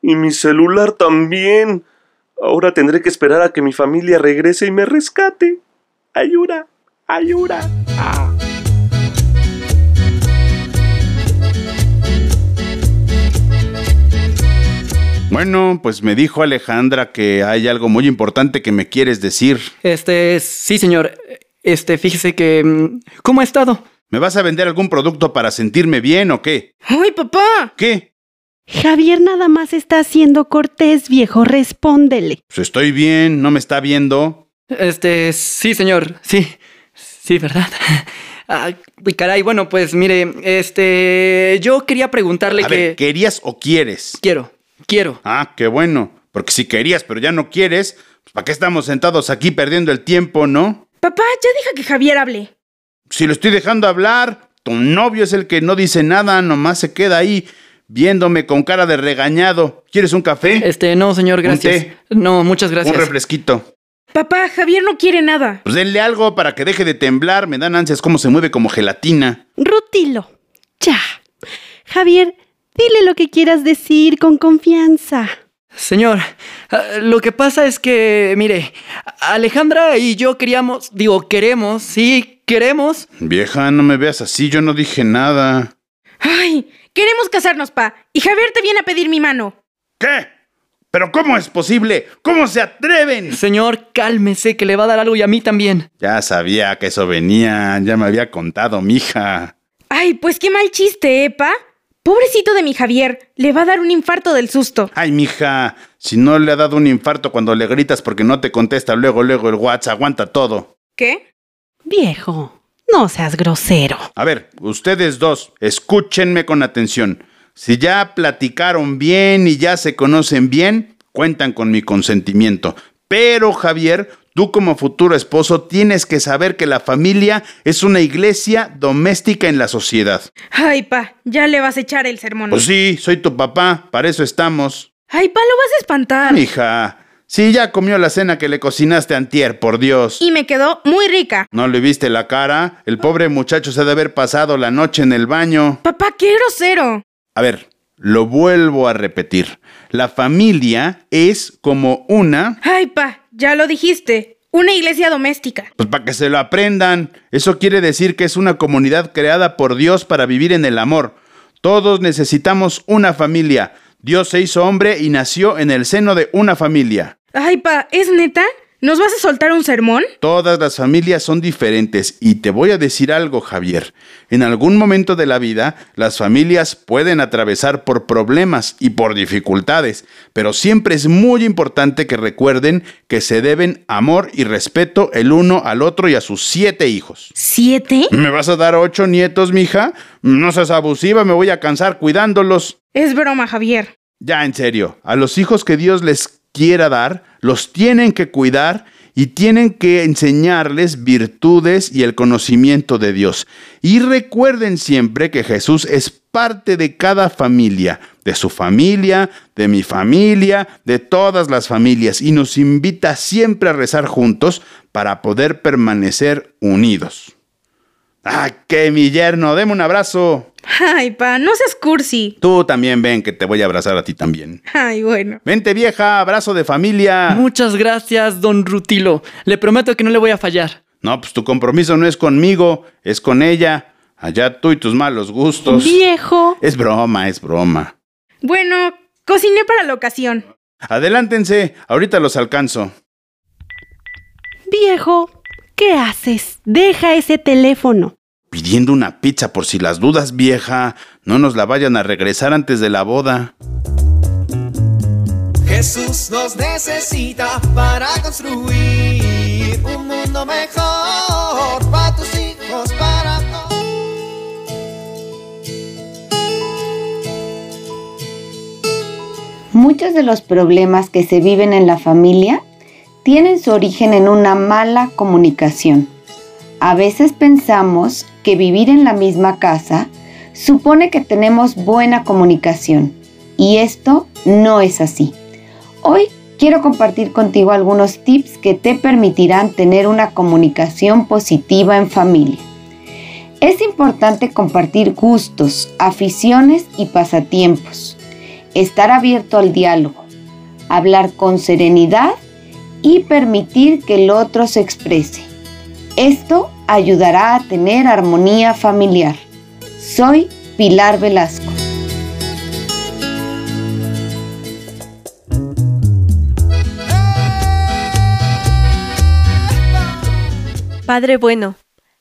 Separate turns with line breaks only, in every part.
Y mi celular también. Ahora tendré que esperar a que mi familia regrese y me rescate. Ayuda, ayuda. Ah.
Bueno, pues me dijo Alejandra que hay algo muy importante que me quieres decir.
Este, sí, señor. Este, fíjese que... mm, ¿Cómo ha estado?
¿Me vas a vender algún producto para sentirme bien o qué?
¡Ay, papá!
¿Qué?
Javier nada más está siendo cortés, viejo, respóndele.
Pues estoy bien, no me está viendo.
Este, sí, señor. Sí. Sí, ¿verdad? Ah, uy, caray, bueno, pues mire, este... Yo quería preguntarle
A
que...
ver, ¿querías o quieres?
Quiero, quiero.
Ah, qué bueno. Porque si querías pero ya no quieres, pues ¿para qué estamos sentados aquí perdiendo el tiempo, no?
Papá, ya deja que Javier hable.
Si lo estoy dejando hablar, tu novio es el que no dice nada, nomás se queda ahí viéndome con cara de regañado. ¿Quieres un café?
Este, no, señor, gracias.
té.
No, muchas gracias.
Un refresquito.
Papá, Javier no quiere nada.
Pues denle algo para que deje de temblar. Me dan ansias cómo se mueve como gelatina.
Rutilo, ya. Javier, dile lo que quieras decir con confianza.
Señor, ah, lo que pasa es que, mire, Alejandra y yo queríamos, digo, queremos, sí, queremos.
Vieja, no me veas así, yo no dije nada.
Ay, queremos casarnos, pa. Y Javier te viene a pedir mi mano.
¿Qué? ¿Pero cómo es posible? ¿Cómo se atreven?
Señor, cálmese que le va a dar algo y a mí también.
Ya sabía que eso venía, ya me había contado, mija.
Ay, pues qué mal chiste, ¿eh, pa? Pobrecito de mi Javier, le va a dar un infarto del susto.
Ay, mija, si no le ha dado un infarto cuando le gritas porque no te contesta luego, luego el WhatsApp, aguanta todo.
¿Qué?
Viejo, no seas grosero.
A ver, ustedes dos, escúchenme con atención. Si ya platicaron bien y ya se conocen bien, cuentan con mi consentimiento. Pero, Javier, tú como futuro esposo tienes que saber que la familia es una iglesia doméstica en la sociedad.
Ay, pa, ya le vas a echar el sermón.
Pues sí, soy tu papá, para eso estamos.
Ay, pa, lo vas a espantar.
Hija, sí, ya comió la cena que le cocinaste antier, por Dios.
Y me quedó muy rica.
¿No le viste la cara? El pobre muchacho se ha de haber pasado la noche en el baño.
Papá, qué grosero.
A ver, lo vuelvo a repetir. La familia es como una...
Ay, pa, ya lo dijiste. Una iglesia doméstica.
Pues para que se lo aprendan. Eso quiere decir que es una comunidad creada por Dios para vivir en el amor. Todos necesitamos una familia. Dios se hizo hombre y nació en el seno de una familia.
Ay, pa, ¿es neta? ¿Nos vas a soltar un sermón?
Todas las familias son diferentes y te voy a decir algo, Javier. En algún momento de la vida, las familias pueden atravesar por problemas y por dificultades, pero siempre es muy importante que recuerden que se deben amor y respeto el uno al otro y a sus siete hijos.
¿Siete?
¿Me vas a dar ocho nietos, mija? No seas abusiva, me voy a cansar cuidándolos.
Es broma, Javier.
Ya, en serio, a los hijos que Dios les quiera dar, los tienen que cuidar y tienen que enseñarles virtudes y el conocimiento de Dios. Y recuerden siempre que Jesús es parte de cada familia, de su familia, de mi familia, de todas las familias, y nos invita siempre a rezar juntos para poder permanecer unidos. ¡Ah, qué mi yerno! ¡Deme un abrazo!
Ay, pa, no seas cursi.
Tú también ven que te voy a abrazar a ti también.
Ay, bueno.
Vente vieja, abrazo de familia.
Muchas gracias, don Rutilo. Le prometo que no le voy a fallar.
No, pues tu compromiso no es conmigo, es con ella. Allá tú y tus malos gustos.
Viejo,
Es broma, es broma.
Bueno, cociné para la ocasión.
Adelántense, ahorita los alcanzo.
viejo, ¿qué haces? Deja ese teléfono.
Pidiendo una pizza por si las dudas, vieja. No nos la vayan a regresar antes de la boda.
Jesús nos necesita para construir un mundo mejor para tus hijos, para todos.
Muchos de los problemas que se viven en la familia tienen su origen en una mala comunicación. A veces pensamos que vivir en la misma casa supone que tenemos buena comunicación y esto no es así. Hoy quiero compartir contigo algunos tips que te permitirán tener una comunicación positiva en familia. Es importante compartir gustos, aficiones y pasatiempos, estar abierto al diálogo, hablar con serenidad y permitir que el otro se exprese. Esto ayudará a tener armonía familiar. Soy Pilar Velasco.
Padre bueno,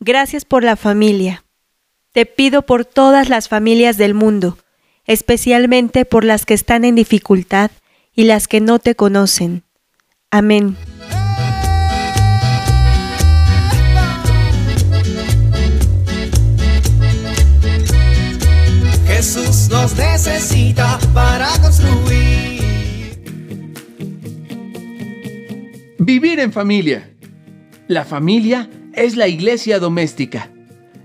gracias por la familia. Te pido por todas las familias del mundo, especialmente por las que están en dificultad y las que no te conocen. Amén.
Nos necesita para construir.
Vivir en familia. La familia es la iglesia doméstica.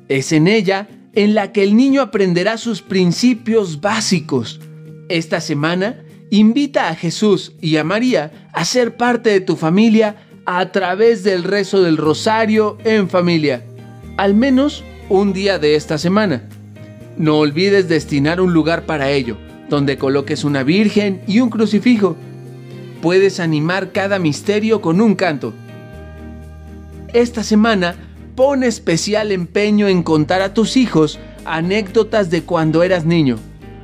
Es en ella en la que el niño aprenderá sus principios básicos. Esta semana, invita a Jesús y a María a ser parte de tu familia a través del rezo del rosario en familia. Al menos un día de esta semana. No olvides destinar un lugar para ello, donde coloques una virgen y un crucifijo. Puedes animar cada misterio con un canto. Esta semana, pon especial empeño en contar a tus hijos anécdotas de cuando eras niño.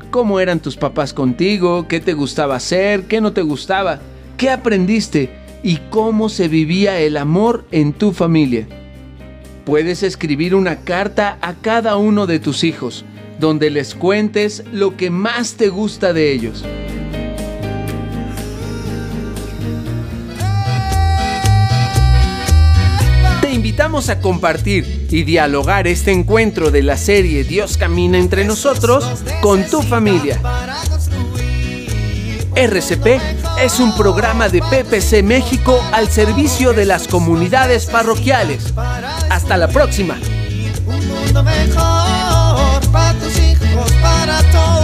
¿Cómo eran tus papás contigo? ¿Qué te gustaba hacer? ¿Qué no te gustaba? ¿Qué aprendiste? ¿Y cómo se vivía el amor en tu familia? Puedes escribir una carta a cada uno de tus hijos, donde les cuentes lo que más te gusta de ellos. Te invitamos a compartir y dialogar este encuentro de la serie Dios camina entre nosotros con tu familia. RCP es un programa de PPC México al servicio de las comunidades parroquiales. Hasta la próxima.
sapatos hijos para todos.